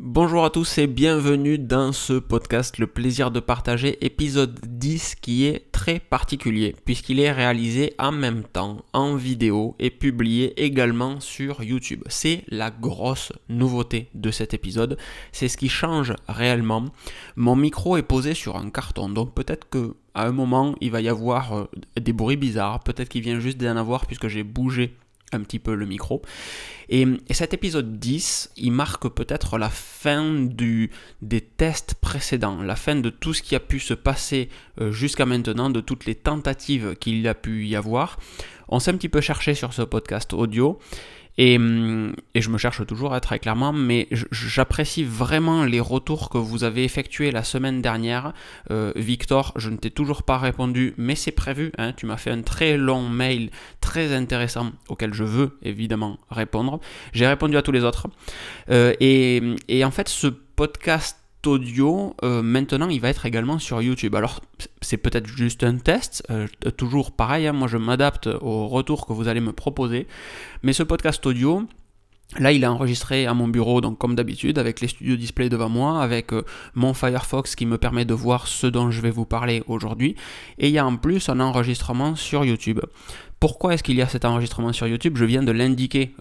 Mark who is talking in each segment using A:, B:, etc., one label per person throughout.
A: Bonjour à tous et bienvenue dans ce podcast Le plaisir de partager, épisode 10 qui est très particulier puisqu'il est réalisé en même temps en vidéo et publié également sur YouTube. C'est la grosse nouveauté de cet épisode, c'est ce qui change réellement. Mon micro est posé sur un carton donc peut-être que à un moment il va y avoir euh, des bruits bizarres, peut-être qu'il vient juste d'en avoir puisque j'ai bougé un petit peu le micro. Et, cet épisode 10, il marque peut-être la fin du, des tests précédents, la fin de tout ce qui a pu se passer euh, jusqu'à maintenant, de toutes les tentatives qu'il a pu y avoir. On s'est un petit peu cherché sur ce podcast audio Hum, et, je me cherche toujours très clairement, mais j'apprécie vraiment les retours que vous avez effectués la semaine dernière. Euh, Victor, je ne t'ai toujours pas répondu, mais c'est prévu. Hein. tu m'as fait un très long mail très intéressant auquel je veux évidemment répondre. J'ai répondu à tous les autres. Euh, et en fait, ce podcast audio, euh, maintenant, il va être également sur YouTube. Alors, c'est peut-être juste un test, euh, toujours pareil, hein, moi je m'adapte au retour que vous allez me proposer, mais ce podcast audio, Là, il est enregistré à mon bureau, donc comme d'habitude, avec les studios display devant moi, avec euh, mon Firefox qui me permet de voir ce dont je vais vous parler aujourd'hui. Et il y a en plus un enregistrement sur YouTube. Pourquoi est-ce qu'il y a cet enregistrement sur YouTube? Je viens de l'indiquer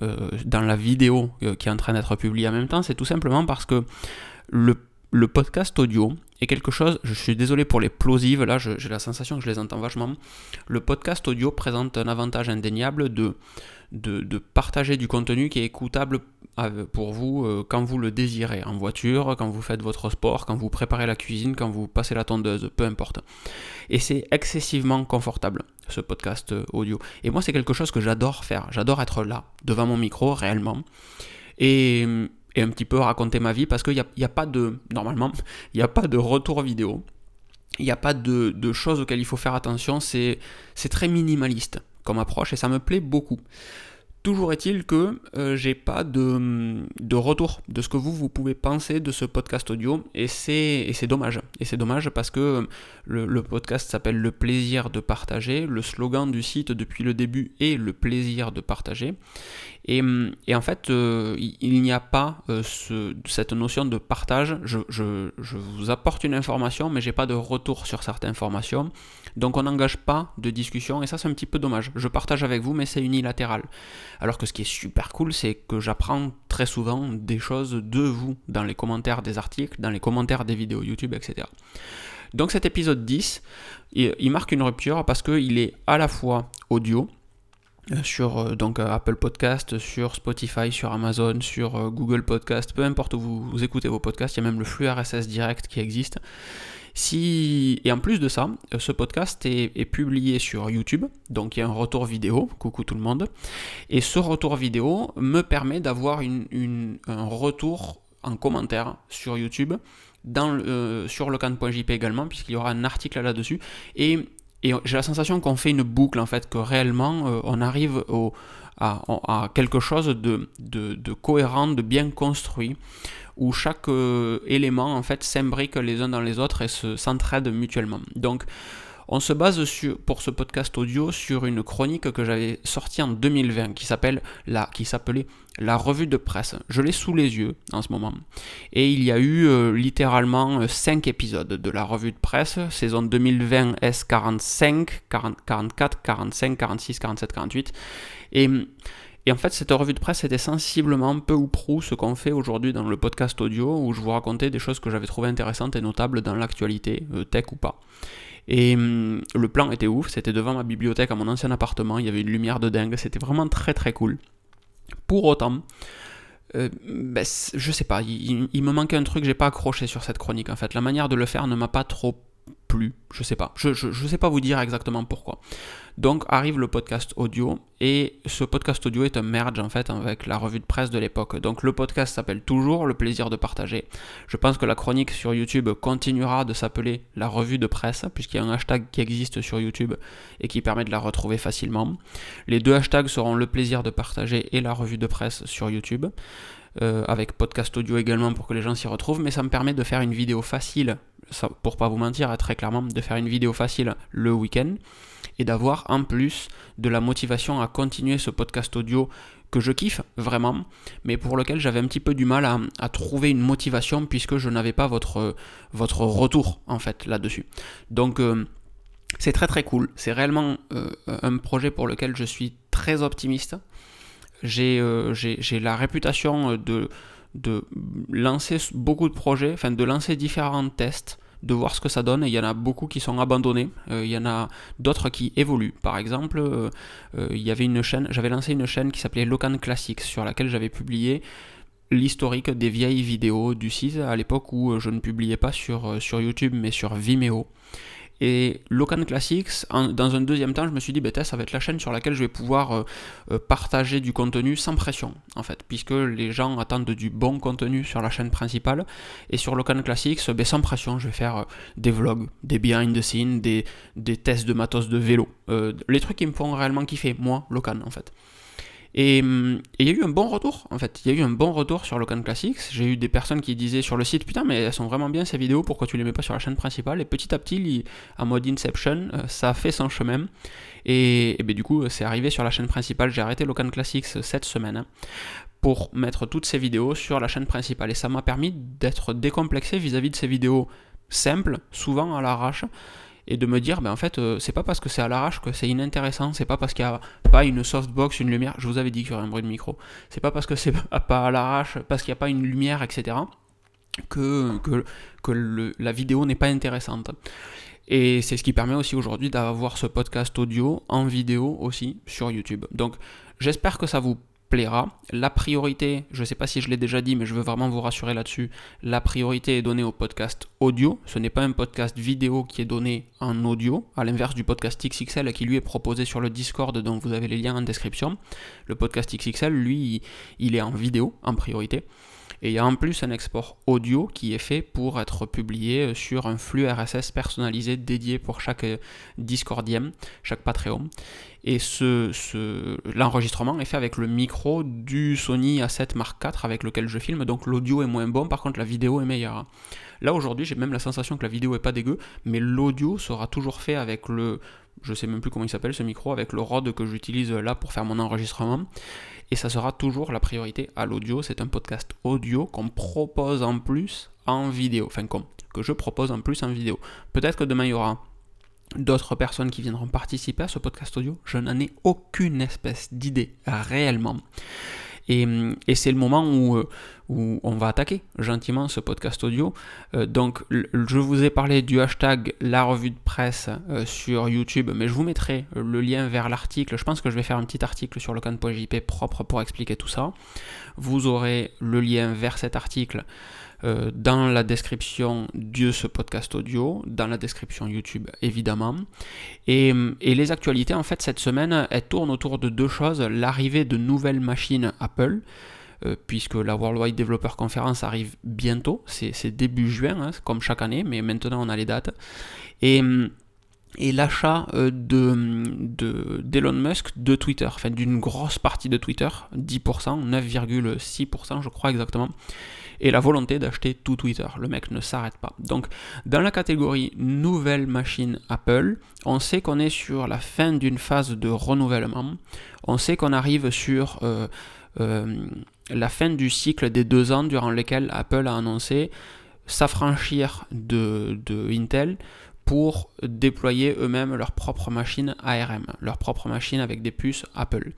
A: dans la vidéo qui est en train d'être publiée en même temps. C'est tout simplement parce que le le podcast audio est quelque chose, je suis désolé pour les plosives, là j'ai la sensation que je les entends vachement. Le podcast audio présente un avantage indéniable de, de, partager du contenu qui est écoutable pour vous euh, quand vous le désirez, en voiture, quand vous faites votre sport, quand vous préparez la cuisine, quand vous passez la tondeuse, peu importe. Et c'est excessivement confortable, ce podcast euh, audio. Et moi c'est quelque chose que j'adore faire, j'adore être là, devant mon micro, réellement. Et et un petit peu raconter ma vie parce qu'il n'y a, y a, pas de, normalement, il n'y a pas de retour vidéo, il n'y a pas de, choses auxquelles il faut faire attention, c'est très minimaliste comme approche et ça me plaît beaucoup. Toujours est-il que euh, j'ai pas de, de, retour de ce que vous, vous pouvez penser de ce podcast audio et c'est dommage. Et c'est dommage parce que le, le podcast s'appelle Le plaisir de partager. Le slogan du site depuis le début est Le plaisir de partager. Et, et en fait, euh, il n'y a pas euh, ce, cette notion de partage. Je, vous apporte une information, mais j'ai pas de retour sur cette information. Donc on n'engage pas de discussion et ça c'est un petit peu dommage. Je partage avec vous, mais c'est unilatéral. Alors que ce qui est super cool, c'est que j'apprends très souvent des choses de vous dans les commentaires des articles, dans les commentaires des vidéos YouTube, etc. Donc cet épisode 10, il marque une rupture parce qu'il est à la fois audio, sur euh, donc euh, Apple Podcast, sur Spotify, sur Amazon, sur Google Podcast, peu importe où vous, écoutez vos podcasts, il y a même le flux RSS direct qui existe. Si... Et en plus de ça, ce podcast est, publié sur YouTube, donc il y a un retour vidéo, coucou tout le monde, et ce retour vidéo me permet d'avoir un retour en commentaire sur YouTube, dans, sur le can.jp également, puisqu'il y aura un article là-dessus, et et j'ai la sensation qu'on fait une boucle, en fait, que réellement, euh, on arrive à, quelque chose de, cohérent, de bien construit, où chaque euh, élément, en fait, s'imbrique les uns dans les autres et s'entraide mutuellement. On se base pour ce podcast audio sur une chronique que j'avais sortie en 2020 qui la, s'appelait la revue de presse. Je l'ai sous les yeux en ce moment. Et il y a eu euh, littéralement 5 épisodes de la revue de presse, saison 2020 S45, 44, 45, 46, 47, 48. Et, et en fait, cette revue de presse était sensiblement peu ou prou ce qu'on fait aujourd'hui dans le podcast audio où je vous racontais des choses que j'avais trouvées intéressantes et notables dans l'actualité, euh, tech ou pas. Et hum, le plan était ouf, c'était devant ma bibliothèque à mon ancien appartement, il y avait une lumière de dingue, c'était vraiment très très cool. Pour autant, euh, ben, je sais pas, il, il, me manquait un truc, j'ai pas accroché sur cette chronique en fait. La manière de le faire ne m'a pas trop je sais pas. Je, je, sais pas vous dire exactement pourquoi. Donc arrive le podcast audio et ce podcast audio est un merge en fait avec la revue de presse de l'époque. Donc le podcast s'appelle toujours Le plaisir de partager. Je pense que la chronique sur YouTube continuera de s'appeler la revue de presse puisqu'il y a un hashtag qui existe sur YouTube et qui permet de la retrouver facilement. Les deux hashtags seront le plaisir de partager et la revue de presse sur YouTube. Euh, avec podcast audio également pour que les gens s'y retrouvent, mais ça me permet de faire une vidéo facile pour pas vous mentir, très clairement, de faire une vidéo facile le week-end et d'avoir en plus de la motivation à continuer ce podcast audio que je kiffe vraiment, mais pour lequel j'avais un petit peu du mal à, trouver une motivation puisque je n'avais pas votre, votre retour en fait là-dessus. Donc euh, c'est très très cool, c'est réellement euh, un projet pour lequel je suis très optimiste. J'ai euh, la réputation de, de lancer beaucoup de projets, enfin de lancer différents tests de voir ce que ça donne. il y en a beaucoup qui sont abandonnés. il y en a d'autres qui évoluent. Par exemple, il y avait une chaîne, j'avais lancé une chaîne qui s'appelait Locan Classics sur laquelle j'avais publié l'historique des vieilles vidéos du site à l'époque où je ne publiais pas sur, sur YouTube mais sur Vimeo. Et Locan Classics, dans un deuxième temps, je me suis dit, bah, ça va être la chaîne sur laquelle je vais pouvoir euh, euh, partager du contenu sans pression, en fait, puisque les gens attendent du bon contenu sur la chaîne principale. Et sur Locan Classics, ben, sans pression, je vais faire euh, des vlogs, des behind the scenes, des, tests de matos de vélo. les trucs qui me font réellement kiffer, moi, Locan, en fait. Et il y a eu un bon retour, en fait. Il y a eu un bon retour sur Locan Classics. J'ai eu des personnes qui disaient sur le site Putain, mais elles sont vraiment bien ces vidéos, pourquoi tu les mets pas sur la chaîne principale? Et petit à petit, en mode Inception, euh, ça a fait son chemin. Et, ben, du coup, c'est arrivé sur la chaîne principale. J'ai arrêté Locan Classics cette semaine hein, pour mettre toutes ces vidéos sur la chaîne principale. Et ça m'a permis d'être décomplexé vis à -vis de ces vidéos simples, souvent à l'arrache et de me dire, ben en fait, euh, c'est pas parce que c'est à l'arrache que c'est inintéressant, c'est pas parce qu'il n'y a pas une softbox, une lumière, je vous avais dit qu'il y aurait un bruit de micro, c'est pas parce que c'est pas à l'arrache, parce qu'il n'y a pas une lumière, etc., que, que, que la vidéo n'est pas intéressante. Et c'est ce qui permet aussi aujourd'hui d'avoir ce podcast audio en vidéo aussi sur YouTube. Donc j'espère que ça vous la priorité, je ne sais pas si je l'ai déjà dit, mais je veux vraiment vous rassurer là-dessus, la priorité est donnée au podcast audio. Ce n'est pas un podcast vidéo qui est donné en audio, à l'inverse du podcast XXL qui lui est proposé sur le Discord, dont vous avez les liens en description. Le podcast XXL, lui, il est en vidéo en priorité. Et il y a en plus un export audio qui est fait pour être publié sur un flux RSS personnalisé dédié pour chaque Discordien, chaque Patreon. Et ce, l'enregistrement est fait avec le micro du Sony A7 Mark IV avec lequel je filme, donc l'audio est moins bon, par contre la vidéo est meilleure. Là aujourd'hui j'ai même la sensation que la vidéo est pas dégueu, mais l'audio sera toujours fait avec le, je sais même plus comment il s'appelle ce micro, avec le Rode que j'utilise là pour faire mon enregistrement et ça sera toujours la priorité à l'audio. C'est un podcast audio qu'on propose en plus en vidéo, enfin que je propose en plus en vidéo. Peut-être que demain il y aura d'autres personnes qui viendront participer à ce podcast audio. Je n'en ai aucune espèce d'idée réellement. Et, c'est le moment où, euh, où, on va attaquer gentiment ce podcast audio. Euh, donc je vous ai parlé du hashtag la revue de presse euh, sur YouTube, mais je vous mettrai le lien vers l'article. Je pense que je vais faire un petit article sur le can.jp propre pour expliquer tout ça. Vous aurez le lien vers cet article euh, dans la description de ce podcast audio, dans la description YouTube évidemment. Et, les actualités, en fait, cette semaine, elles tournent autour de deux choses. L'arrivée de nouvelles machines Apple, euh, puisque la Worldwide Developer Conference arrive bientôt, c'est début juin, hein, comme chaque année, mais maintenant on a les dates. Et l'achat euh, de, d'Elon Musk de Twitter, enfin d'une grosse partie de Twitter, 10%, 9,6% je crois exactement, et la volonté d'acheter tout Twitter. Le mec ne s'arrête pas. Donc dans la catégorie nouvelle machine Apple, on sait qu'on est sur la fin d'une phase de renouvellement, on sait qu'on arrive sur euh, euh, la fin du cycle des deux ans durant lesquels Apple a annoncé s'affranchir de, de Intel pour déployer eux-mêmes leur propre machine ARM, leur propre machine avec des puces Apple.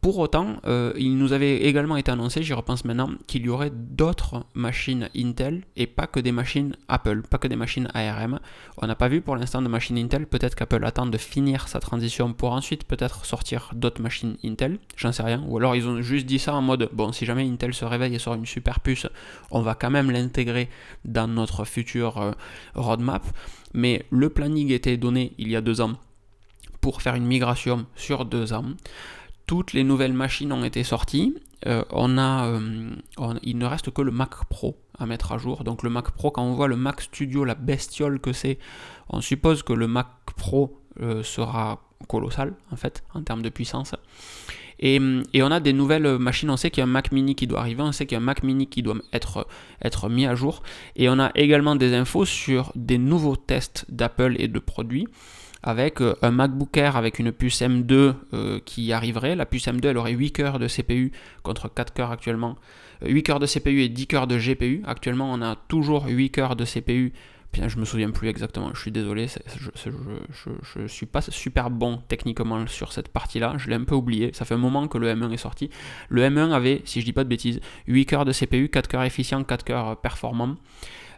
A: Pour autant, euh, il nous avait également été annoncé, j'y repense maintenant, qu'il y aurait d'autres machines Intel et pas que des machines Apple, pas que des machines ARM. On n'a pas vu pour l'instant de machines Intel, peut-être qu'Apple attend de finir sa transition pour ensuite peut-être sortir d'autres machines Intel, j'en sais rien. Ou alors ils ont juste dit ça en mode, bon, si jamais Intel se réveille et sort une super puce, on va quand même l'intégrer dans notre futur euh, roadmap. Mais le planning était donné il y a deux ans pour faire une migration sur deux ans toutes les nouvelles machines ont été sorties. Euh, on a, euh, il ne reste que le Mac Pro à mettre à jour. Donc le Mac Pro, quand on voit le Mac Studio, la bestiole que c'est, on suppose que le Mac Pro euh, sera colossal en fait en termes de puissance. Et, on a des nouvelles machines, on sait qu'il y a un Mac mini qui doit arriver, on sait qu'il y a un Mac mini qui doit être, être mis à jour. Et on a également des infos sur des nouveaux tests d'Apple et de produits. Avec euh, un MacBook Air avec une puce M2 euh, qui arriverait. La puce M2, elle aurait 8 cœurs de CPU contre 4 cœurs actuellement. 8 euh, cœurs de CPU et 10 cœurs de GPU. Actuellement, on a toujours 8 cœurs de CPU. Bien, je me souviens plus exactement, je suis désolé, je, ne suis pas super bon techniquement sur cette partie-là, je l'ai un peu oublié, ça fait un moment que le M1 est sorti. Le M1 avait, si je dis pas de bêtises, 8 cœurs de CPU, 4 cœurs efficients, 4 cœurs performants,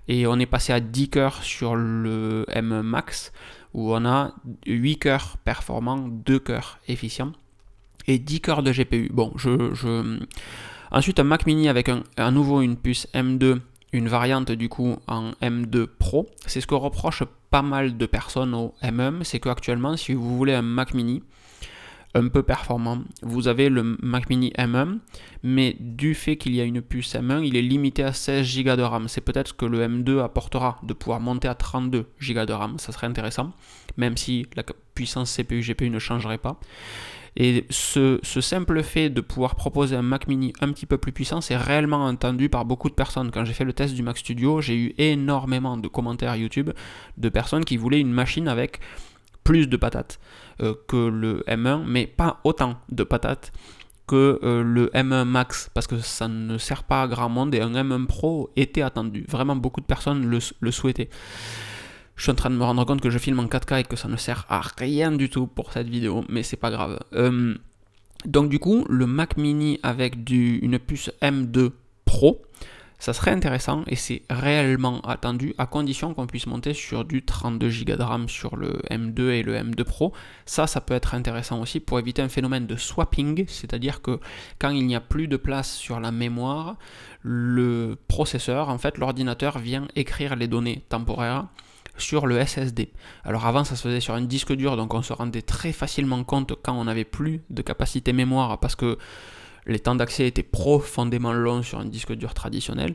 A: et on est passé à 10 cœurs sur le M1 Max où on a 8 cœurs performants, 2 cœurs efficients et 10 cœurs de GPU. Bon, je, Ensuite, un Mac mini avec à nouveau une puce M2, une variante du coup en M2 Pro. C'est ce que reproche pas mal de personnes au M1, c'est qu'actuellement, si vous voulez un Mac mini, un peu performant. Vous avez le Mac mini M1, mais du fait qu'il y a une puce M1, il est limité à 16 Go de RAM. C'est peut-être ce que le M2 apportera, de pouvoir monter à 32 Go de RAM. Ça serait intéressant, même si la puissance CPU-GPU ne changerait pas. Et ce, simple fait de pouvoir proposer un Mac mini un petit peu plus puissant, c'est réellement entendu par beaucoup de personnes. Quand j'ai fait le test du Mac Studio, j'ai eu énormément de commentaires YouTube de personnes qui voulaient une machine avec plus de patates que le M1, mais pas autant de patates que euh, le M1 Max, parce que ça ne sert pas à grand monde et un M1 Pro était attendu. Vraiment, beaucoup de personnes le, souhaitaient. Je suis en train de me rendre compte que je filme en 4K et que ça ne sert à rien du tout pour cette vidéo, mais c'est pas grave. Euh, donc du coup, le Mac Mini avec une puce M2 Pro, ça serait intéressant et c'est réellement attendu à condition qu'on puisse monter sur du 32 Go de RAM sur le M2 et le M2 Pro. Ça, ça peut être intéressant aussi pour éviter un phénomène de swapping, c'est-à-dire que quand il n'y a plus de place sur la mémoire, le processeur, en fait, l'ordinateur vient écrire les données temporaires sur le SSD. Alors avant ça se faisait sur un disque dur donc on se rendait très facilement compte quand on n'avait plus de capacité mémoire parce que les temps d'accès étaient profondément longs sur un disque dur traditionnel.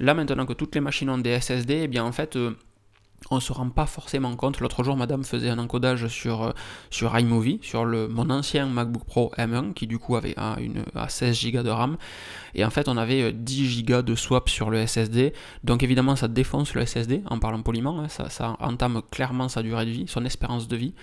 A: Là, maintenant que toutes les machines ont des SSD, eh bien en fait, euh, on ne se rend pas forcément compte. L'autre jour, madame faisait un encodage sur, euh, iMovie, sur mon ancien MacBook Pro M1, qui du coup avait une, à 16 Go de RAM. Et en fait, on avait 10 euh, Go de swap sur le SSD. Donc évidemment, ça défonce le SSD, en parlant poliment. Hein. ça entame clairement sa durée de vie, son espérance de vie.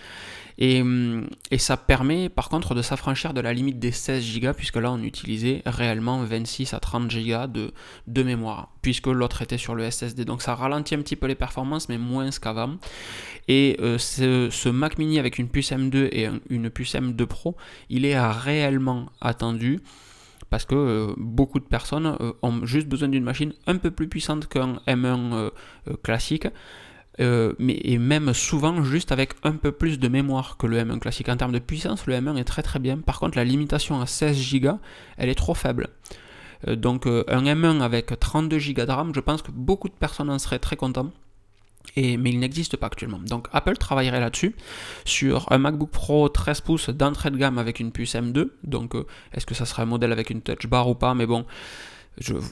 A: Hum, et, ça permet par contre de s'affranchir de la limite des 16 Go, puisque là on utilisait réellement 26 à 30 Go de, mémoire, puisque l'autre était sur le SSD. Donc ça ralentit un petit peu les performances, mais moins qu'avant. Et euh, ce, Mac mini avec une puce M2 et une puce M2 Pro, il est réellement attendu parce que euh, beaucoup de personnes euh, ont juste besoin d'une machine un peu plus puissante qu'un M1 classique euh, mais, et même souvent juste avec un peu plus de mémoire que le M1 classique. En termes de puissance, le M1 est très très bien. Par contre, la limitation à 16 Go, elle est trop faible. Euh, donc euh, un M1 avec 32 Go de RAM, je pense que beaucoup de personnes en seraient très contents. Et, mais il n'existe pas actuellement. Donc Apple travaillerait là-dessus sur un MacBook Pro 13 pouces d'entrée de gamme avec une puce M2. Donc est-ce que ça sera un modèle avec une touch bar ou pas? Mais bon,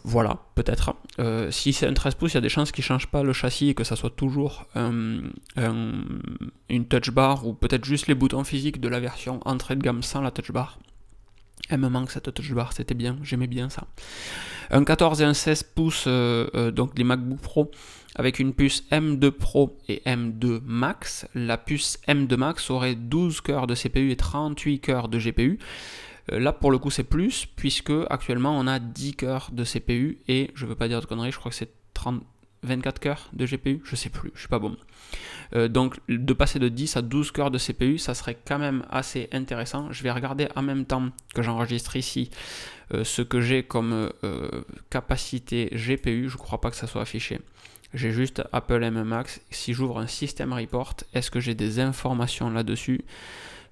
A: voilà, peut-être. Euh, si c'est un 13 pouces, il y a des chances qu'il ne change pas le châssis et que ça soit toujours une touch bar ou peut-être juste les boutons physiques de la version entrée de gamme sans la touch bar. Elle me manque cette touch bar, c'était bien, j'aimais bien ça. Un 14 et un 16 pouces, euh, euh, donc les MacBook Pro avec une puce M2 Pro et M2 Max. La puce M2 Max aurait 12 cœurs de CPU et 38 cœurs de GPU. Euh, là, pour le coup, c'est plus, puisque actuellement, on a 10 cœurs de CPU et, je veux pas dire de conneries, je crois que c'est 24 cœurs de GPU, je sais plus, je suis pas bon. Euh, donc, de passer de 10 à 12 cœurs de CPU, ça serait quand même assez intéressant. Je vais regarder en même temps que j'enregistre ici euh, ce que j'ai comme capacité GPU. Je crois pas que ça soit affiché. J'ai juste Apple M Max. Si j'ouvre un système report, est-ce que j'ai des informations là-dessus?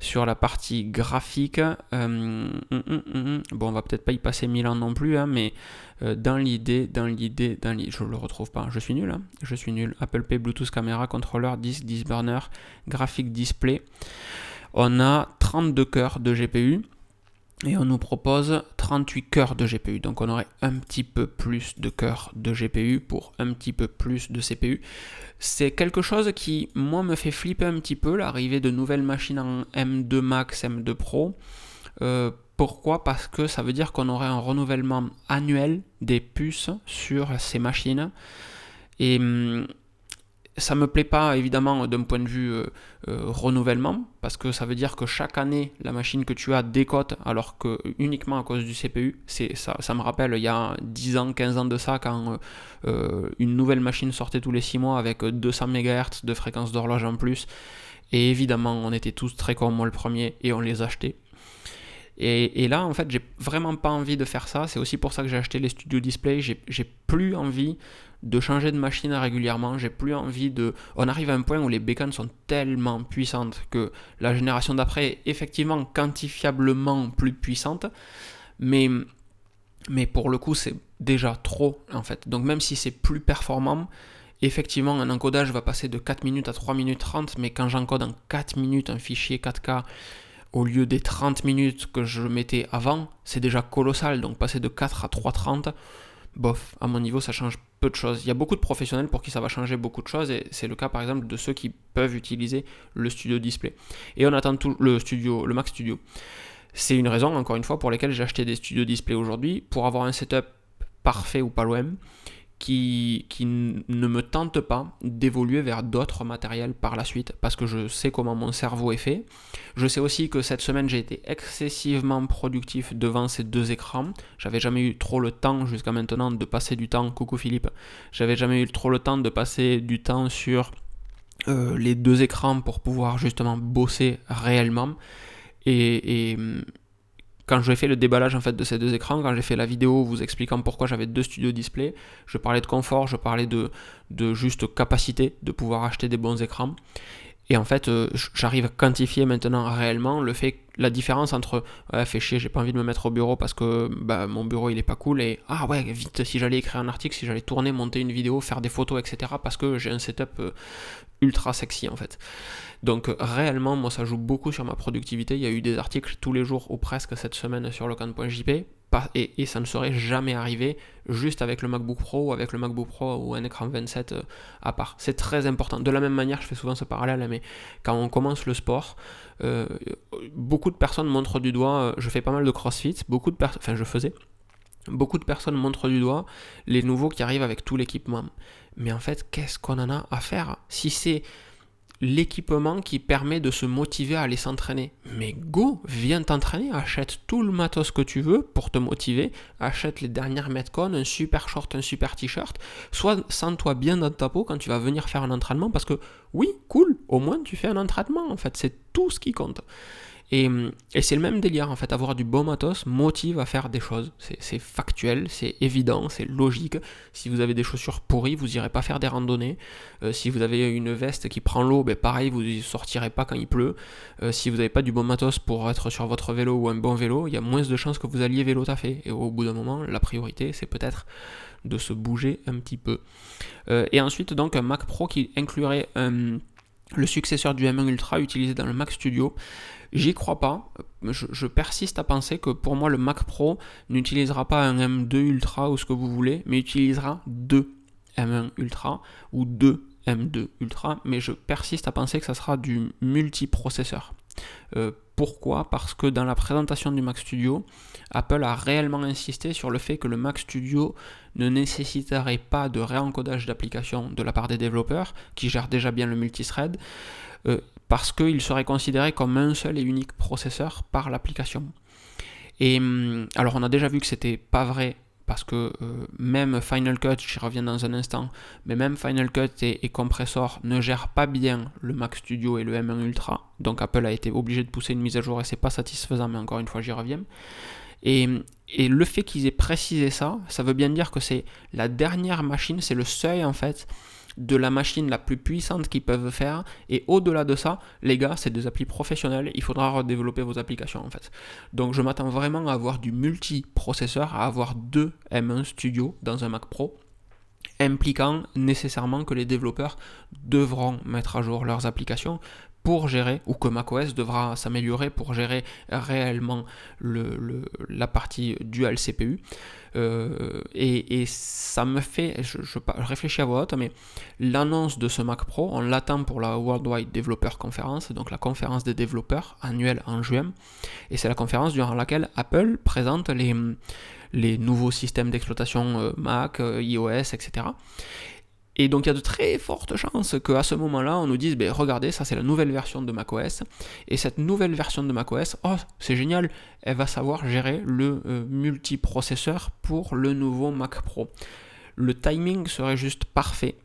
A: Sur la partie graphique, euh, hum, hum, hum, bon, on va peut-être pas y passer mille ans non plus, hein, mais euh, dans l'idée, dans l'idée, dans l'idée, je le retrouve pas. Je suis nul, hein, je suis nul. Apple Pay, Bluetooth caméra, contrôleur, disque, disc burner, graphique display. On a 32 cœurs de GPU et on nous propose 38 cœurs de GPU. Donc on aurait un petit peu plus de cœurs de GPU pour un petit peu plus de CPU. C'est quelque chose qui, moi, me fait flipper un petit peu, l'arrivée de nouvelles machines en M2 Max, M2 Pro. Euh, pourquoi? Parce que ça veut dire qu'on aurait un renouvellement annuel des puces sur ces machines. Et hum, ça me plaît pas évidemment d'un point de vue euh, euh, renouvellement parce que ça veut dire que chaque année la machine que tu as décote alors que uniquement à cause du CPU c'est ça, me rappelle il y a 10 ans 15 ans de ça quand euh, une nouvelle machine sortait tous les 6 mois avec 200 MHz de fréquence d'horloge en plus et évidemment on était tous très comme moi le premier et on les achetait et, là, en fait, j'ai vraiment pas envie de faire ça. C'est aussi pour ça que j'ai acheté les studios display. J'ai plus envie de changer de machine régulièrement. J'ai plus envie de. On arrive à un point où les bécanes sont tellement puissantes que la génération d'après est effectivement quantifiablement plus puissante. Mais, mais pour le coup, c'est déjà trop, en fait. Donc, même si c'est plus performant, effectivement, un encodage va passer de 4 minutes à 3 minutes 30. Mais quand j'encode en 4 minutes un fichier 4K au lieu des 30 minutes que je mettais avant, c'est déjà colossal. Donc passer de 4 à 3.30, bof, à mon niveau, ça change de choses. Il y a beaucoup de professionnels pour qui ça va changer beaucoup de choses, et c'est le cas par exemple de ceux qui peuvent utiliser le studio display. Et on attend tout le studio, le Mac Studio. C'est une raison, encore une fois, pour laquelle j'ai acheté des studios display aujourd'hui, pour avoir un setup parfait ou pas loin qui, ne me tente pas d'évoluer vers d'autres matériels par la suite parce que je sais comment mon cerveau est fait. Je sais aussi que cette semaine j'ai été excessivement productif devant ces deux écrans. J'avais jamais eu trop le temps jusqu'à maintenant de passer du temps, coucou Philippe, j'avais jamais eu trop le temps de passer du temps sur euh, les deux écrans pour pouvoir justement bosser réellement. Et, quand j'ai fait le déballage en fait de ces deux écrans, quand j'ai fait la vidéo vous expliquant pourquoi j'avais deux studios display, je parlais de confort, je parlais de, de juste capacité de pouvoir acheter des bons écrans. Et en fait, euh, j'arrive à quantifier maintenant réellement le fait, la différence entre ouais, fait chier, j'ai pas envie de me mettre au bureau parce que bah, mon bureau il est pas cool et ah ouais, vite, si j'allais écrire un article, si j'allais tourner, monter une vidéo, faire des photos, etc. parce que j'ai un setup euh, ultra sexy en fait. Donc réellement, moi ça joue beaucoup sur ma productivité. Il y a eu des articles tous les jours ou presque cette semaine sur le camp.jp et, ça ne serait jamais arrivé juste avec le MacBook Pro ou avec le MacBook Pro ou un écran 27 euh, à part. C'est très important. De la même manière, je fais souvent ce parallèle, mais quand on commence le sport, euh, beaucoup de personnes montrent du doigt, je fais pas mal de CrossFit, beaucoup de personnes, enfin je faisais, Beaucoup de personnes montrent du doigt les nouveaux qui arrivent avec tout l'équipement. Mais en fait, qu'est-ce qu'on en a à faire? Si c'est l'équipement qui permet de se motiver à aller s'entraîner. Mais go, viens t'entraîner, achète tout le matos que tu veux pour te motiver, achète les dernières Metcon, un super short, un super t-shirt, sois sens-toi bien dans ta peau quand tu vas venir faire un entraînement parce que oui, cool, au moins tu fais un entraînement en fait, c'est tout ce qui compte. Et, c'est le même délire en fait, avoir du bon matos motive à faire des choses. C'est factuel, c'est évident, c'est logique. Si vous avez des chaussures pourries, vous n'irez pas faire des randonnées. Euh, si vous avez une veste qui prend l'eau, ben pareil, vous ne sortirez pas quand il pleut. Euh, si vous n'avez pas du bon matos pour être sur votre vélo ou un bon vélo, il y a moins de chances que vous alliez vélo taffer. Et au bout d'un moment, la priorité, c'est peut-être de se bouger un petit peu. Euh, et ensuite, donc, un Mac Pro qui inclurait le successeur du M1 Ultra utilisé dans le Mac Studio. J'y crois pas. Je, persiste à penser que pour moi, le Mac Pro n'utilisera pas un M2 Ultra ou ce que vous voulez, mais utilisera deux M1 Ultra ou deux M2 Ultra. Mais je persiste à penser que ça sera du multiprocesseur. Euh, pourquoi? Parce que dans la présentation du Mac Studio, Apple a réellement insisté sur le fait que le Mac Studio ne nécessiterait pas de réencodage d'application de la part des développeurs, qui gèrent déjà bien le multithread, euh, parce qu'il serait considéré comme un seul et unique processeur par l'application. Et hum, alors on a déjà vu que c'était pas vrai parce que euh, même Final Cut, j'y reviens dans un instant, mais même Final Cut et, Compressor ne gèrent pas bien le Mac Studio et le M1 Ultra. Donc Apple a été obligé de pousser une mise à jour et c'est pas satisfaisant, mais encore une fois j'y reviens. Et, et, le fait qu'ils aient précisé ça, ça veut bien dire que c'est la dernière machine, c'est le seuil en fait de la machine la plus puissante qu'ils peuvent faire. Et au-delà de ça, les gars, c'est des applis professionnelles. Il faudra redévelopper vos applications en fait. Donc je m'attends vraiment à avoir du multiprocesseur, à avoir deux M1 Studio dans un Mac Pro impliquant nécessairement que les développeurs devront mettre à jour leurs applications pour gérer, ou que macOS devra s'améliorer pour gérer réellement le, la partie dual CPU. Euh, et, ça me fait, je, réfléchis à voix haute, mais l'annonce de ce Mac Pro, on l'attend pour la Worldwide Developer Conference, donc la conférence des développeurs annuelle en juin. Et c'est la conférence durant laquelle Apple présente les, les nouveaux systèmes d'exploitation euh, Mac, euh, iOS, etc. Et donc il y a de très fortes chances qu'à ce moment-là, on nous dise, ben, regardez, ça c'est la nouvelle version de macOS. Et cette nouvelle version de macOS, oh, c'est génial, elle va savoir gérer le euh, multiprocesseur pour le nouveau Mac Pro. Le timing serait juste parfait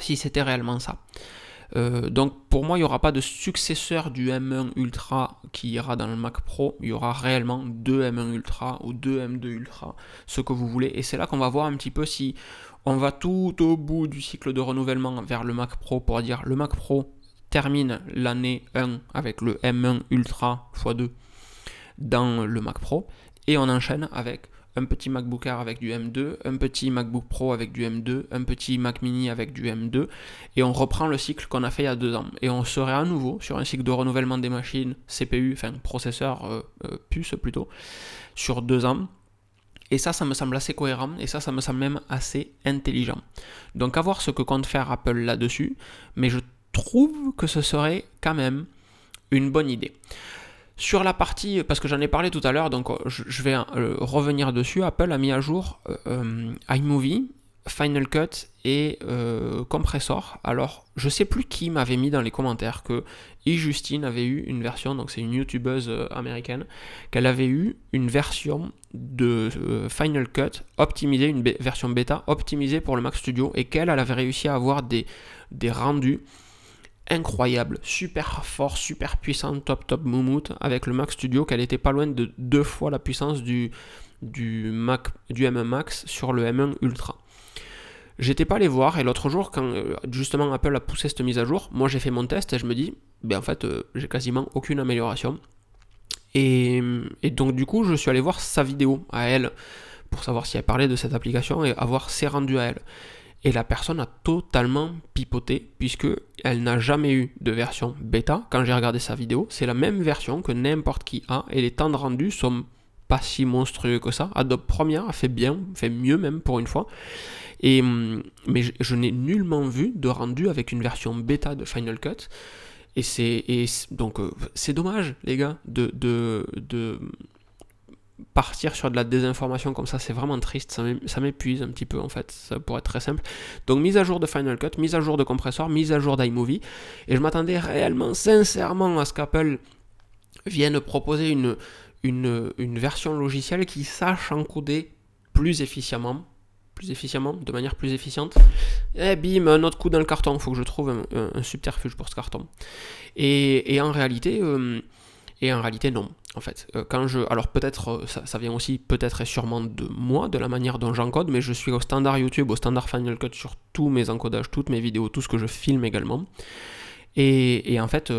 A: si c'était réellement ça. Euh, donc pour moi, il n'y aura pas de successeur du M1 Ultra qui ira dans le Mac Pro. Il y aura réellement deux M1 Ultra ou deux M2 Ultra, ce que vous voulez. Et c'est là qu'on va voir un petit peu si on va tout au bout du cycle de renouvellement vers le Mac Pro pour dire le Mac Pro termine l'année 1 avec le M1 Ultra x2 dans le Mac Pro et on enchaîne avec un petit MacBook Air avec du M2, un petit MacBook Pro avec du M2, un petit Mac Mini avec du M2, et on reprend le cycle qu'on a fait il y a deux ans. Et on serait à nouveau sur un cycle de renouvellement des machines, CPU, enfin processeur, euh, euh, puce plutôt, sur deux ans. Et ça, ça me semble assez cohérent, et ça, ça me semble même assez intelligent. Donc à voir ce que compte faire Apple là-dessus, mais je trouve que ce serait quand même une bonne idée. Sur la partie, parce que j'en ai parlé tout à l'heure, donc euh, je vais euh, revenir dessus, Apple a mis à jour euh, iMovie, Final Cut et Compressor. Alors, je sais plus qui m'avait mis dans les commentaires que E. Justine avait eu une version, donc c'est une youtubeuse américaine, qu'elle avait eu une version de Final Cut optimisée, une version bêta optimisée pour le Mac Studio et qu'elle avait réussi à avoir des, rendus incroyable, super fort, super puissant, top top moumoute avec le Mac Studio qu'elle était pas loin de deux fois la puissance du, du, Mac, du M1 Max sur le M1 Ultra. J'étais pas allé voir et l'autre jour quand euh, justement Apple a poussé cette mise à jour, moi j'ai fait mon test et je me dis ben en fait euh, j'ai quasiment aucune amélioration. Et, et, donc du coup je suis allé voir sa vidéo à elle pour savoir si elle parlait de cette application et avoir ses rendus à elle. Et la personne a totalement pipoté puisque elle n'a jamais eu de version bêta. Quand j'ai regardé sa vidéo, c'est la même version que n'importe qui a et les temps de rendu sont pas si monstrueux que ça. Adobe Premiere a fait bien, fait mieux même pour une fois. Hum, mais je, n'ai nullement vu de rendu avec une version bêta de Final Cut. Et c'est donc euh, c'est dommage les gars de, de, partir sur de la désinformation comme ça, c'est vraiment triste, ça m'épuise un petit peu en fait, pourrait être très simple. Donc mise à jour de Final Cut, mise à jour de compresseur, mise à jour d'iMovie, et je m'attendais réellement, sincèrement à ce qu'Apple vienne proposer une, une, une, version logicielle qui sache encoder plus efficacement, plus de manière plus efficiente. Et bim, un autre coup dans le carton, il faut que je trouve un, subterfuge pour ce carton. Et, et en réalité... Euh, et en réalité, non. En fait, euh, quand je, alors peut-être, euh, ça, vient aussi peut-être et sûrement de moi, de la manière dont j'encode, mais je suis au standard YouTube, au standard Final Cut sur tous mes encodages, toutes mes vidéos, tout ce que je filme également. Et, en fait,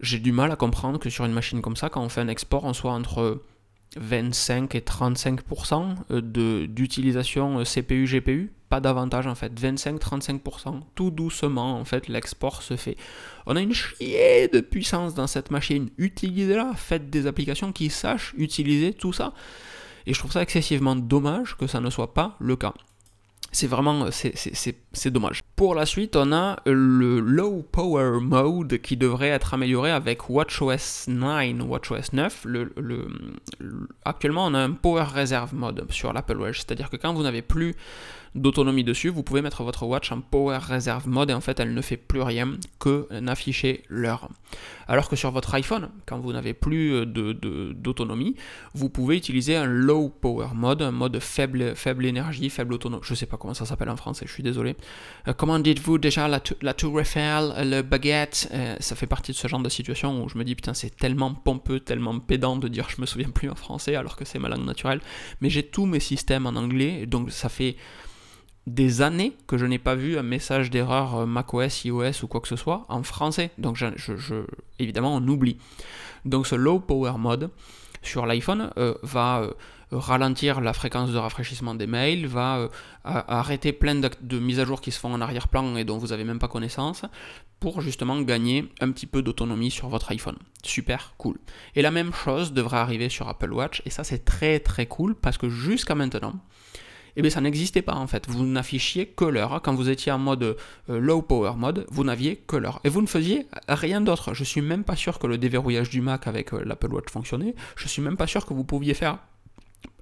A: j'ai du mal à comprendre que sur une machine comme ça, quand on fait un export, on soit entre 25 et 35% d'utilisation CPU-GPU pas davantage en fait, 25-35%, tout doucement en fait l'export se fait. On a une chier de puissance dans cette machine, utilisez-la, faites des applications qui sachent utiliser tout ça. Et je trouve ça excessivement dommage que ça ne soit pas le cas. C'est vraiment, c'est dommage. Pour la suite, on a le Low Power Mode qui devrait être amélioré avec WatchOS 9, WatchOS 9. Le, le, actuellement, on a un Power Reserve Mode sur l'Apple Watch, c'est-à-dire que quand vous n'avez plus d'autonomie dessus, vous pouvez mettre votre watch en Power Reserve Mode et en fait elle ne fait plus rien que n'afficher l'heure. Alors que sur votre iPhone, quand vous n'avez plus d'autonomie, vous pouvez utiliser un Low Power Mode, un mode faible, énergie, faible autonomie. Je sais pas comment ça s'appelle en français, je suis désolé. Euh, comment dites-vous déjà la, Tour Eiffel, le baguette euh, Ça fait partie de ce genre de situation où je me dis putain c'est tellement pompeux, tellement pédant de dire je me souviens plus en français alors que c'est ma langue naturelle. Mais j'ai tous mes systèmes en anglais, donc ça fait des années que je n'ai pas vu un message d'erreur euh, macOS, iOS ou quoi que ce soit en français. Donc évidemment on oublie. Donc ce low power mode sur l'iPhone euh, va euh, ralentir la fréquence de rafraîchissement des mails, va arrêter plein de, mises à jour qui se font en arrière-plan et dont vous n'avez même pas connaissance, pour justement gagner un petit peu d'autonomie sur votre iPhone. Super cool. Et la même chose devrait arriver sur Apple Watch, et ça c'est très très cool parce que jusqu'à maintenant, eh bien ça n'existait pas en fait. Vous n'affichiez que l'heure. Quand vous étiez en mode euh, low power mode, vous n'aviez que l'heure. Et vous ne faisiez rien d'autre. Je suis même pas sûr que le déverrouillage du Mac avec euh, l'Apple Watch fonctionnait. Je suis même pas sûr que vous pouviez faire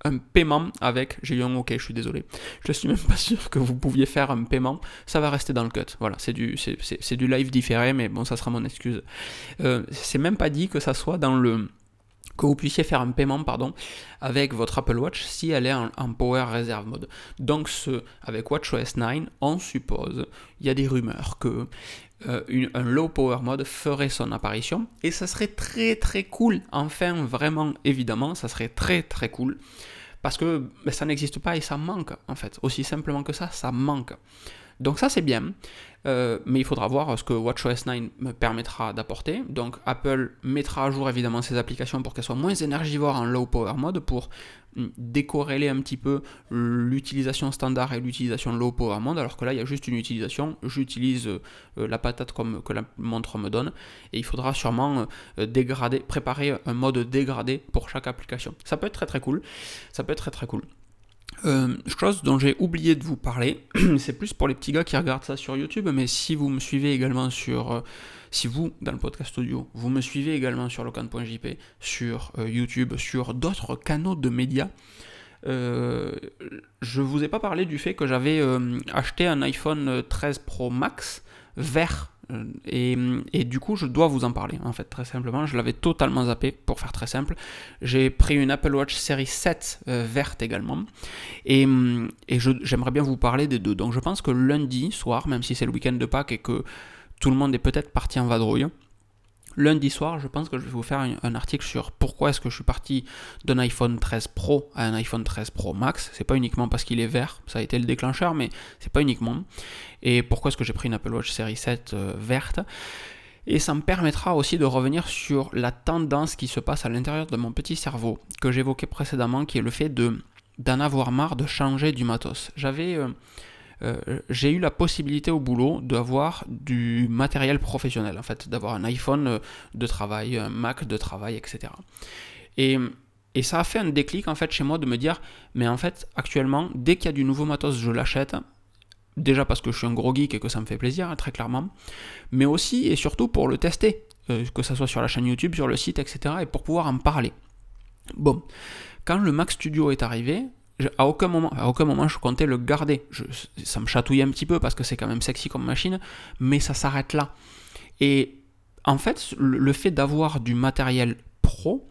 A: un paiement avec. J'ai eu un OK, je suis désolé. Je suis même pas sûr que vous pouviez faire un paiement. Ça va rester dans le cut. Voilà, c'est du, c'est, du live différé, mais bon, ça sera mon excuse. Euh, c'est même pas dit que ça soit dans le que vous puissiez faire un paiement pardon, avec votre Apple Watch si elle est en, Power Reserve Mode. Donc ce, avec WatchOS 9, on suppose, il y a des rumeurs que euh, un Low Power Mode ferait son apparition et ça serait très très cool. Enfin, vraiment, évidemment, ça serait très très cool parce que ben, ça n'existe pas et ça manque en fait. Aussi simplement que ça, ça manque. Donc ça c'est bien, euh, mais il faudra voir ce que WatchOS 9 me permettra d'apporter. Donc Apple mettra à jour évidemment ses applications pour qu'elles soient moins énergivores en low power mode pour hum, décorréler un petit peu l'utilisation standard et l'utilisation low power mode, alors que là il y a juste une utilisation, j'utilise euh, la patate comme que la montre me donne, et il faudra sûrement euh, dégrader, préparer un mode dégradé pour chaque application. Ça peut être très très cool, ça peut être très très cool. Euh, chose dont j'ai oublié de vous parler, c'est plus pour les petits gars qui regardent ça sur YouTube, mais si vous me suivez également sur, euh, si vous, dans le podcast audio, vous me suivez également sur locan.jp, sur euh, YouTube, sur d'autres canaux de médias, je vous ai pas parlé du fait que j'avais acheté un iPhone 13 Pro Max vert euh, et, du coup, je dois vous en parler, en fait, très simplement. Je l'avais totalement zappé, pour faire très simple. J'ai pris une Apple Watch série 7 euh, verte également. Et, et j'aimerais bien vous parler des deux. Donc je pense que lundi soir, même si c'est le week-end de Pâques et que tout le monde est peut-être parti en vadrouille, Lundi soir, je pense que je vais vous faire un, article sur pourquoi est-ce que je suis parti d'un iPhone 13 Pro à un iPhone 13 Pro Max. C'est pas uniquement parce qu'il est vert, ça a été le déclencheur, mais c'est pas uniquement. Et pourquoi est-ce que j'ai pris une Apple Watch Série 7 euh, verte. Et ça me permettra aussi de revenir sur la tendance qui se passe à l'intérieur de mon petit cerveau que j'évoquais précédemment, qui est le fait de d'en avoir marre de changer du matos. J'avais euh, euh, j'ai eu la possibilité au boulot d'avoir du matériel professionnel, en fait, d'avoir un iPhone euh, de travail, un Mac de travail, etc. Et, ça a fait un déclic, en fait, chez moi de me dire, mais en fait, actuellement, dès qu'il y a du nouveau matos, je l'achète. Déjà parce que je suis un gros geek et que ça me fait plaisir, hein, très clairement. Mais aussi et surtout pour le tester, euh, que ce soit sur la chaîne YouTube, sur le site, etc. Et pour pouvoir en parler. Bon, quand le Mac Studio est arrivé, à aucun moment, à aucun moment je comptais le garder. ça me chatouillait un petit peu parce que c'est quand même sexy comme machine, mais ça s'arrête là. Et en fait, le, fait d'avoir du matériel pro,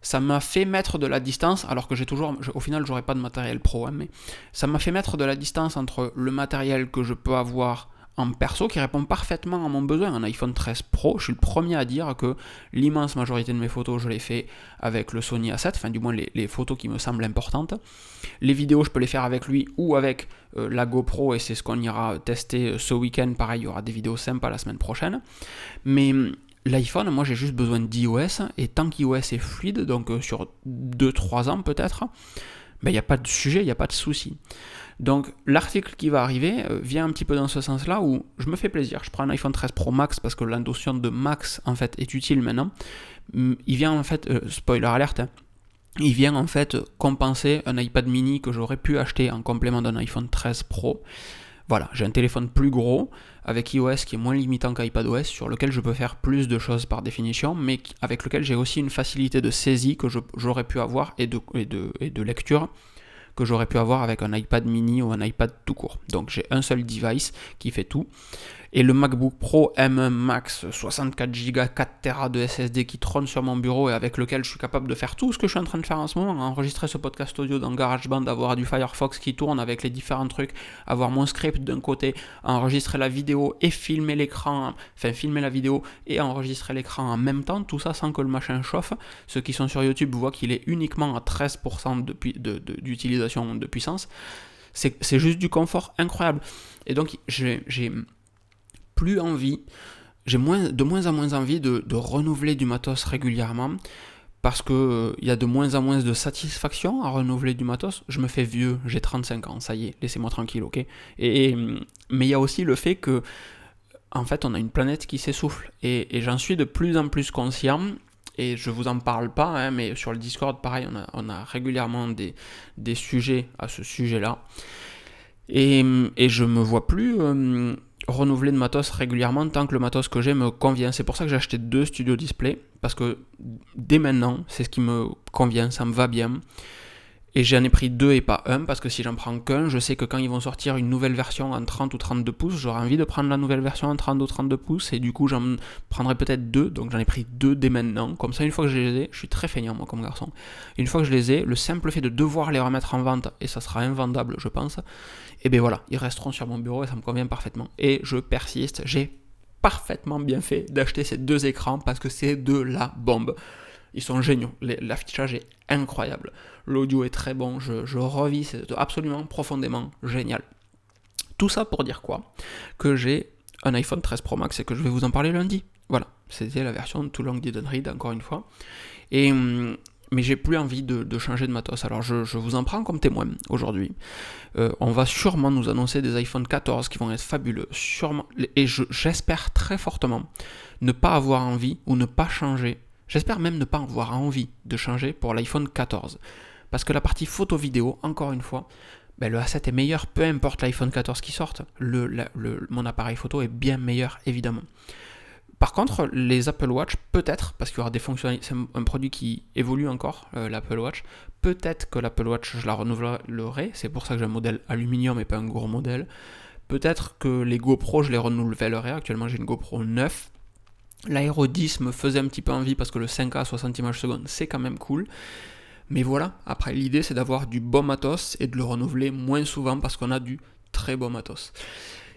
A: ça m'a fait mettre de la distance, alors que j'ai toujours, au final, j'aurais pas de matériel pro, hein, mais ça m'a fait mettre de la distance entre le matériel que je peux avoir en perso qui répond parfaitement à mon besoin. Un iPhone 13 Pro, je suis le premier à dire que l'immense majorité de mes photos, je les fais avec le Sony A7, enfin du moins les, photos qui me semblent importantes. Les vidéos, je peux les faire avec lui ou avec euh, la GoPro, et c'est ce qu'on ira tester euh, ce week-end. Pareil, il y aura des vidéos sympas la semaine prochaine. Mais hum, l'iPhone, moi j'ai juste besoin d'iOS, et tant qu'iOS est fluide, donc euh, sur 2-3 ans peut-être, ben, il n'y a pas de sujet, il n'y a pas de souci. Donc l'article qui va arriver euh, vient un petit peu dans ce sens-là où je me fais plaisir. Je prends un iPhone 13 Pro Max parce que la notion de max en fait est utile maintenant. Il vient en fait, euh, spoiler alerte, hein, il vient en fait compenser un iPad mini que j'aurais pu acheter en complément d'un iPhone 13 Pro. Voilà, j'ai un téléphone plus gros avec iOS qui est moins limitant qu'iPadOS sur lequel je peux faire plus de choses par définition, mais avec lequel j'ai aussi une facilité de saisie que j'aurais pu avoir et de lecture que j'aurais pu avoir avec un iPad mini ou un iPad tout court. Donc j'ai un seul device qui fait tout. Et le MacBook Pro M1 Max 64 Go 4 Tera de SSD qui trône sur mon bureau et avec lequel je suis capable de faire tout ce que je suis en train de faire en ce moment, enregistrer ce podcast audio dans GarageBand, avoir du Firefox qui tourne avec les différents trucs, avoir mon script d'un côté, enregistrer la vidéo et filmer l'écran, enfin filmer la vidéo et enregistrer l'écran en même temps, tout ça sans que le machin chauffe. Ceux qui sont sur YouTube voient qu'il est uniquement à 13% d'utilisation de, de puissance. C'est juste du confort incroyable. Et donc j'ai plus envie, j'ai de moins en moins envie de, renouveler du matos régulièrement parce qu'il euh, il y a de moins en moins de satisfaction à renouveler du matos. Je me fais vieux, j'ai 35 ans, ça y est, laissez-moi tranquille, ok? Et, Mais il y a aussi le fait que, en fait, on a une planète qui s'essouffle et, j'en suis de plus en plus conscient. Et je vous en parle pas, hein, mais sur le Discord, pareil, on a, régulièrement des, sujets à ce sujet-là. Et, et je me vois plus. Euh, renouveler de matos régulièrement tant que le matos que j'ai me convient. C'est pour ça que j'ai acheté deux studios display, parce que dès maintenant, c'est ce qui me convient, ça me va bien. Et j'en ai pris deux et pas un, parce que si j'en prends qu'un, je sais que quand ils vont sortir une nouvelle version en 30 ou 32 pouces, j'aurai envie de prendre la nouvelle version en 30 ou 32 pouces, et du coup j'en prendrai peut-être deux, donc j'en ai pris deux dès maintenant. Comme ça, une fois que je les ai, je suis très feignant moi comme garçon, une fois que je les ai, le simple fait de devoir les remettre en vente, et ça sera invendable je pense, et bien voilà, ils resteront sur mon bureau et ça me convient parfaitement. Et je persiste, j'ai parfaitement bien fait d'acheter ces deux écrans parce que c'est de la bombe. Ils sont géniaux. L'affichage est incroyable. L'audio est très bon. Je, revis. C'est absolument profondément génial. Tout ça pour dire quoi? Que j'ai un iPhone 13 Pro Max et que je vais vous en parler lundi. Voilà. C'était la version Too Long Didn't Read, encore une fois. Et, hum, mais j'ai plus envie de, changer de matos. Alors je, vous en prends comme témoin aujourd'hui. Euh, on va sûrement nous annoncer des iPhone 14 qui vont être fabuleux. Sûrement, et j'espère très fortement ne pas avoir envie ou ne pas changer J'espère même ne pas avoir envie de changer pour l'iPhone 14. Parce que la partie photo-vidéo, encore une fois, ben le A7 est meilleur, peu importe l'iPhone 14 qui sorte, mon appareil photo est bien meilleur, évidemment. Par contre, les Apple Watch, peut-être, parce qu'il y aura des fonctionnalités, c'est un produit qui évolue encore, euh, l'Apple Watch, peut-être que l'Apple Watch, je la renouvellerai, c'est pour ça que j'ai un modèle aluminium et pas un gros modèle. Peut-être que les GoPro, je les renouvellerai, actuellement j'ai une GoPro 9, L'aéro 10 me faisait un petit peu envie parce que le 5K à 60 images secondes, c'est quand même cool. Mais voilà, après l'idée c'est d'avoir du bon matos et de le renouveler moins souvent parce qu'on a du très bon matos.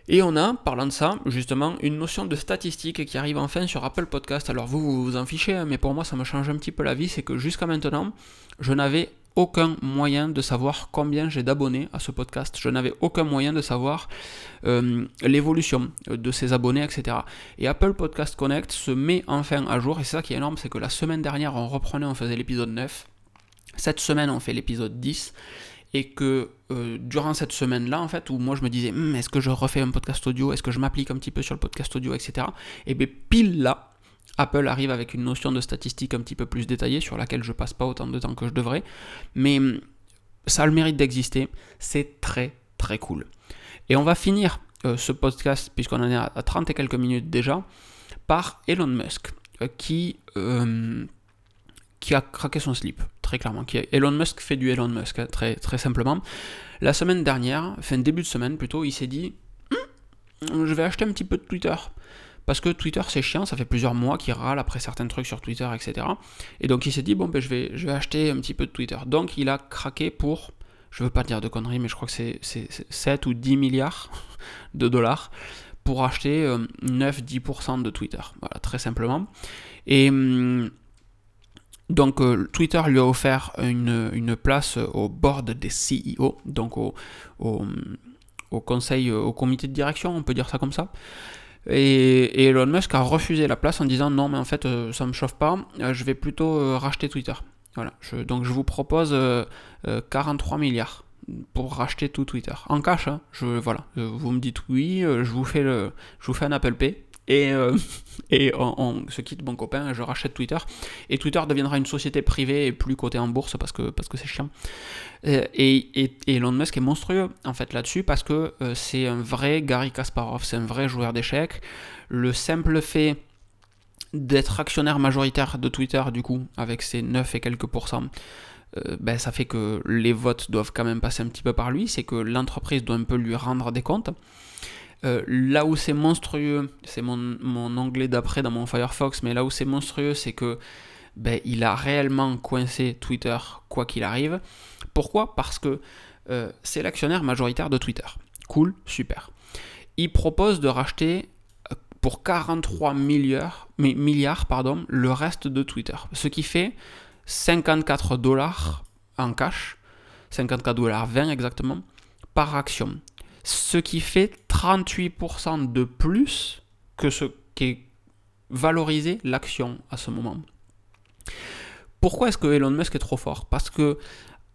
A: Et on a, parlant de ça, justement, une notion de statistique qui arrive enfin sur Apple Podcast. Alors vous, vous vous en fichez, hein, mais pour moi ça me change un petit peu la vie, c'est que jusqu'à maintenant, je n'avais aucun moyen de savoir combien j'ai d'abonnés à ce podcast. Je n'avais aucun moyen de savoir euh, l'évolution de ces abonnés, etc. Et Apple Podcast Connect se met enfin à jour. Et c'est ça qui est énorme, c'est que la semaine dernière, on reprenait, on faisait l'épisode 9. Cette semaine, on fait l'épisode 10. Et que euh, durant cette semaine-là, en fait, où moi je me disais, hum, est-ce que je refais un podcast audio, est-ce que je m'applique un petit peu sur le podcast audio, etc. Et bien pile là, Apple arrive avec une notion de statistique un petit peu plus détaillée sur laquelle je passe pas autant de temps que je devrais, mais hum, ça a le mérite d'exister, c'est très très cool. Et on va finir euh, ce podcast, puisqu'on en est à 30 et quelques minutes déjà, par Elon Musk, euh, qui, hum, qui a craqué son slip, très clairement. Qui, Elon Musk fait du Elon Musk, hein, très, très simplement. La semaine dernière, fin début de semaine plutôt, il s'est dit, hum, je vais acheter un petit peu de Twitter. Parce que Twitter c'est chiant, ça fait plusieurs mois qu'il râle après certains trucs sur Twitter, etc. Et donc il s'est dit, bon ben je vais, acheter un petit peu de Twitter. Donc il a craqué pour, je veux pas dire de conneries, mais je crois que c'est 7 ou 10 milliards de dollars pour acheter 9-10% euh, de Twitter. Voilà, très simplement. Et hum, donc euh, Twitter lui a offert une, place au board des CEO, donc au, conseil, au comité de direction, on peut dire ça comme ça. Et, Elon Musk a refusé la place en disant non mais en fait euh, ça me chauffe pas, euh, je vais plutôt euh, racheter Twitter. Voilà, donc je vous propose 43 milliards pour racheter tout Twitter. En cash, hein, je, voilà, vous me dites oui, je vous fais, le, je vous fais un Apple Pay et, euh, et on, se quitte mon copain, je rachète Twitter, et Twitter deviendra une société privée et plus cotée en bourse parce que parce que c'est chiant. Euh, et, et, Elon Musk est monstrueux en fait là-dessus parce que euh, c'est un vrai Gary Kasparov, c'est un vrai joueur d'échecs. Le simple fait d'être actionnaire majoritaire de Twitter du coup, avec ses 9 et quelques pourcents, ben, ça fait que les votes doivent quand même passer un petit peu par lui, c'est que l'entreprise doit un peu lui rendre des comptes. Euh, là où c'est monstrueux, c'est mon, anglais d'après dans mon Firefox, mais là où c'est monstrueux, c'est que ben, il a réellement coincé Twitter quoi qu'il arrive. Pourquoi? Parce que euh, c'est l'actionnaire majoritaire de Twitter. Cool, super. Il propose de racheter euh, pour 43 milliards, milliards pardon, le reste de Twitter. Ce qui fait 54 dollars en cash, 54 dollars 20 exactement, par action ce qui fait 38% de plus que ce qui est valorisé l'action à ce moment. Pourquoi est-ce que Elon Musk est trop fort? Parce que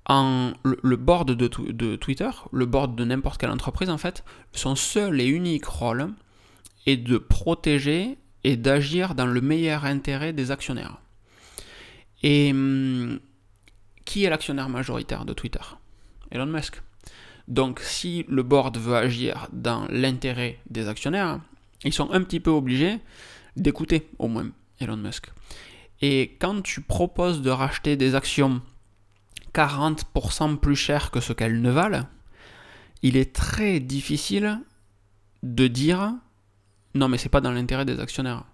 A: le, board de, de, Twitter, le board de n'importe quelle entreprise en fait, son seul et unique rôle est de protéger et d'agir dans le meilleur intérêt des actionnaires. Et hum, qui est l'actionnaire majoritaire de Twitter? Elon Musk. Donc si le board veut agir dans l'intérêt des actionnaires, ils sont un petit peu obligés d'écouter au moins Elon Musk. Et quand tu proposes de racheter des actions 40% plus cher que ce qu'elles ne valent, il est très difficile de dire non mais c'est pas dans l'intérêt des actionnaires.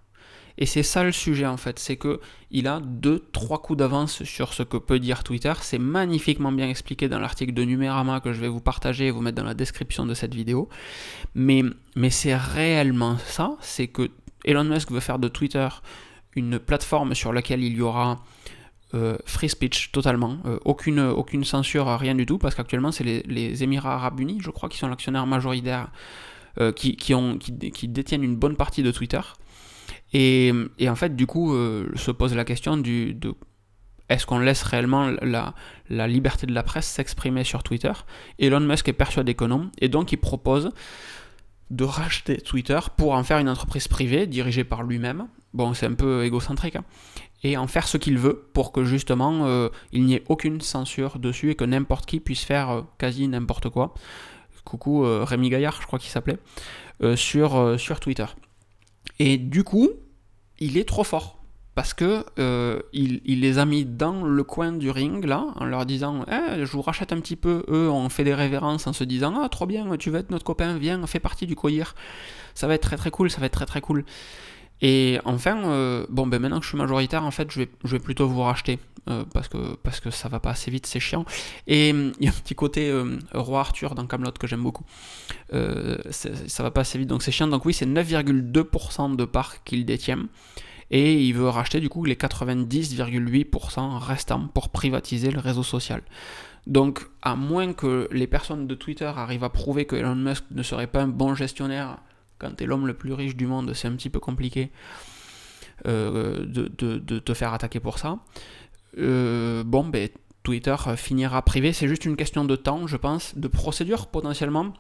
A: Et c'est ça le sujet en fait, c'est que il a deux, trois coups d'avance sur ce que peut dire Twitter. C'est magnifiquement bien expliqué dans l'article de Numérama que je vais vous partager et vous mettre dans la description de cette vidéo. Mais, mais c'est réellement ça, c'est que Elon Musk veut faire de Twitter une plateforme sur laquelle il y aura euh, free speech totalement, euh, aucune, aucune censure, rien du tout, parce qu'actuellement c'est les, Émirats arabes unis, je crois, qui sont l'actionnaire majoritaire, euh, qui, qui, ont, qui, détiennent une bonne partie de Twitter. Et, en fait, du coup, se pose la question de est-ce qu'on laisse réellement la, liberté de la presse s'exprimer sur Twitter? Elon Musk est persuadé que non, et donc il propose de racheter Twitter pour en faire une entreprise privée dirigée par lui-même. Bon, c'est un peu égocentrique. Hein et en faire ce qu'il veut pour que justement euh, il n'y ait aucune censure dessus et que n'importe qui puisse faire euh, quasi n'importe quoi. Coucou euh, Rémi Gaillard, je crois qu'il s'appelait, sur, sur Twitter. Et du coup, il est trop fort parce que il, les a mis dans le coin du ring là, en leur disant eh, je vous rachète un petit peu. Eux ont fait des révérences en se disant ah trop bien, tu vas être notre copain, viens, fais partie du coïr. Ça va être très très cool, ça va être très très cool. Et enfin, euh, bon, ben maintenant que je suis majoritaire, en fait, je vais, plutôt vous racheter euh, parce, que, parce que ça va pas assez vite, c'est chiant. Et hum, il y a un petit côté euh, roi Arthur dans Camelot que j'aime beaucoup. ça va pas assez vite, donc c'est chiant. Donc oui, c'est 9,2% de parts qu'il détient. Et il veut racheter du coup les 90,8% restants pour privatiser le réseau social. Donc, à moins que les personnes de Twitter arrivent à prouver que Elon Musk ne serait pas un bon gestionnaire quand tu es l'homme le plus riche du monde, c'est un petit peu compliqué euh, de, te faire attaquer pour ça. Euh, bon, ben, Twitter finira privé, c'est juste une question de temps, je pense, de procédure potentiellement.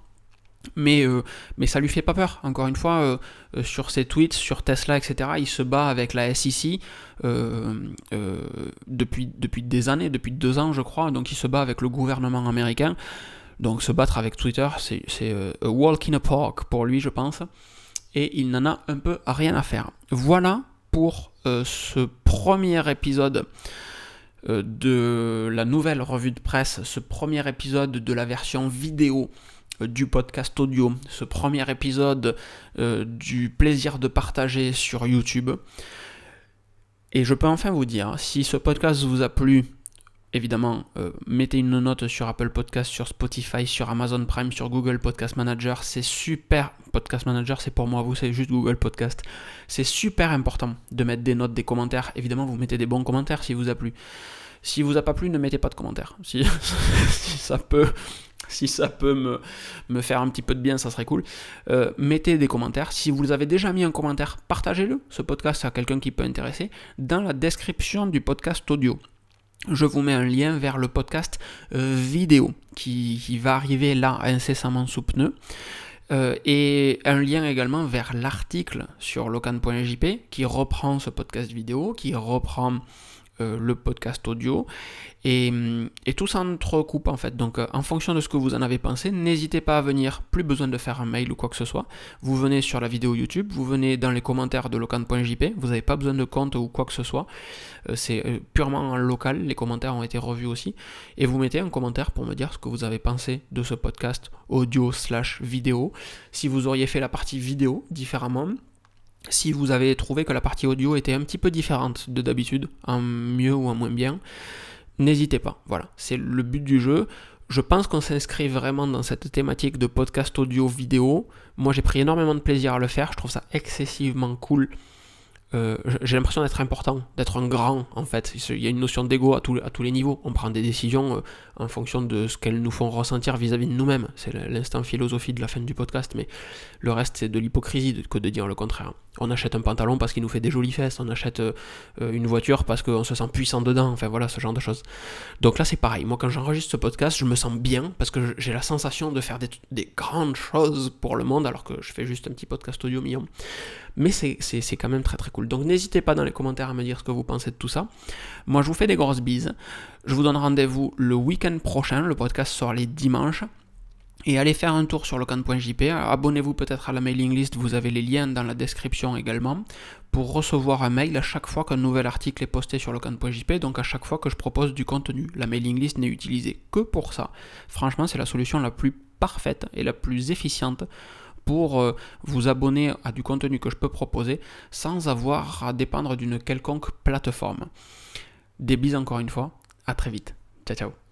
A: Mais, euh, mais ça lui fait pas peur. Encore une fois, sur ses tweets, sur Tesla, etc., il se bat avec la SEC depuis des années, depuis deux ans, je crois. Donc il se bat avec le gouvernement américain. Donc se battre avec Twitter, c'est euh, a walk in a park pour lui, je pense. Et il n'en a un peu rien à faire. Voilà pour euh, ce premier épisode euh, de la nouvelle revue de presse, ce premier épisode de la version vidéo du podcast audio, ce premier épisode du plaisir de partager sur YouTube. Et je peux enfin vous dire, si ce podcast vous a plu, évidemment, euh, mettez une note sur Apple Podcast, sur Spotify, sur Amazon Prime, sur Google Podcast Manager. C'est super. Podcast Manager, c'est pour moi, vous, c'est juste Google Podcast. C'est super important de mettre des notes, des commentaires. Évidemment, vous mettez des bons commentaires si vous a plu. Si vous a pas plu, ne mettez pas de commentaires. Si, ça peut, si ça peut me, faire un petit peu de bien, ça serait cool. Euh, mettez des commentaires. Si vous avez déjà mis un commentaire, partagez-le, ce podcast, à quelqu'un qui peut intéresser, dans la description du podcast audio je vous mets un lien vers le podcast euh, vidéo qui, va arriver là incessamment sous pneu. Euh, et un lien également vers l'article sur locan.jp qui reprend ce podcast vidéo, qui reprend euh, le podcast audio. Et, et, tout s'entrecoupe en fait. Donc euh, en fonction de ce que vous en avez pensé, n'hésitez pas à venir, plus besoin de faire un mail ou quoi que ce soit. Vous venez sur la vidéo YouTube, vous venez dans les commentaires de locan.jp, vous n'avez pas besoin de compte ou quoi que ce soit. Euh, c'est purement en local, les commentaires ont été revus aussi. Et vous mettez un commentaire pour me dire ce que vous avez pensé de ce podcast audio slash vidéo. Si vous auriez fait la partie vidéo différemment, si vous avez trouvé que la partie audio était un petit peu différente de d'habitude, en mieux ou en moins bien, n'hésitez pas. Voilà, c'est le but du jeu. Je pense qu'on s'inscrit vraiment dans cette thématique de podcast audio vidéo. Moi j'ai pris énormément de plaisir à le faire, je trouve ça excessivement cool euh, j'ai l'impression d'être important, d'être un grand en fait. Il y a une notion d'ego à, tous les niveaux. On prend des décisions euh, en fonction de ce qu'elles nous font ressentir vis-à-vis de nous-mêmes. C'est l'instant philosophie de la fin du podcast, mais le reste c'est de l'hypocrisie que de dire le contraire. On achète un pantalon parce qu'il nous fait des jolies fesses, on achète euh, une voiture parce qu'on se sent puissant dedans, enfin voilà ce genre de choses. Donc là c'est pareil, moi quand j'enregistre ce podcast, je me sens bien parce que j'ai la sensation de faire des, des grandes choses pour le monde alors que je fais juste un petit podcast audio million mais c'est quand même très très cool. Donc n'hésitez pas dans les commentaires à me dire ce que vous pensez de tout ça. Moi je vous fais des grosses bises. Je vous donne rendez-vous le week-end prochain. Le podcast sort les dimanches. Et allez faire un tour sur le camp.jp. Abonnez-vous peut-être à la mailing list, vous avez les liens dans la description également, pour recevoir un mail à chaque fois qu'un nouvel article est posté sur le camp.jp, donc à chaque fois que je propose du contenu. La mailing list n'est utilisée que pour ça. Franchement, c'est la solution la plus parfaite et la plus efficiente pour euh, vous abonner à du contenu que je peux proposer sans avoir à dépendre d'une quelconque plateforme. Des bises encore une fois, à très vite. Ciao ciao